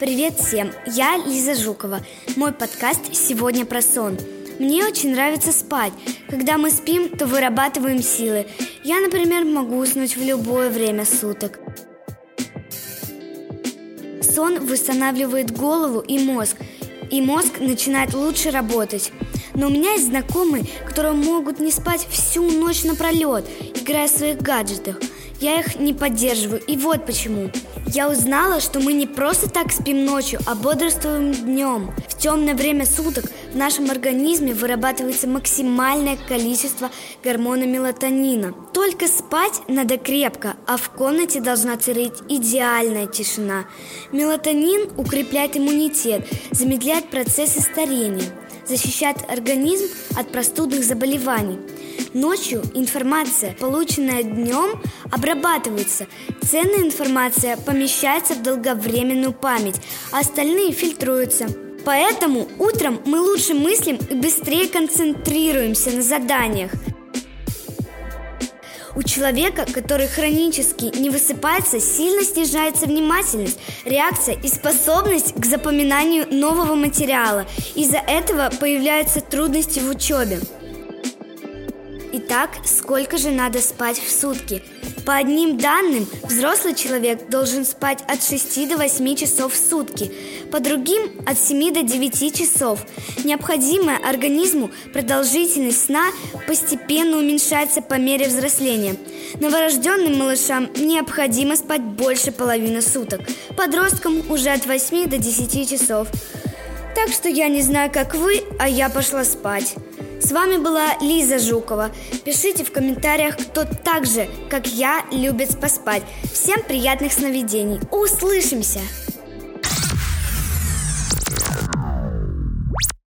Привет всем, я Лиза Жукова. Мой подкаст сегодня про сон. Мне очень нравится спать. Когда мы спим, то вырабатываем силы. Я, например, могу уснуть в любое время суток. Сон восстанавливает голову и мозг, и мозг начинает лучше работать. Но у меня есть знакомые, которые могут не спать всю ночь напролет, играя в своих гаджетах. Я их не поддерживаю, и вот почему. Я узнала, что мы не просто так спим ночью, а бодрствуем днем. В темное время суток в нашем организме вырабатывается максимальное количество гормона мелатонина. Только спать надо крепко, а в комнате должна царить идеальная тишина. Мелатонин укрепляет иммунитет, замедляет процессы старения, защищает организм от простудных заболеваний. Ночью информация, полученная днем, обрабатывается. Ценная информация помещается в долговременную память, а остальные фильтруются. Поэтому утром мы лучше мыслим и быстрее концентрируемся на заданиях. У человека, который хронически не высыпается, сильно снижается внимательность, реакция и способность к запоминанию нового материала. Из-за этого появляются трудности в учебе. Итак, сколько же надо спать в сутки? По одним данным, взрослый человек должен спать от 6 до 8 часов в сутки, по другим – от 7 до 9 часов. Необходимая организму продолжительность сна постепенно уменьшается по мере взросления. Новорожденным малышам необходимо спать больше половины суток, подросткам уже от 8 до 10 часов. Так что я не знаю, как вы, а я пошла спать. С вами была Лиза Жукова. Пишите в комментариях, кто так же, как я, любит поспать. Всем приятных сновидений. Услышимся!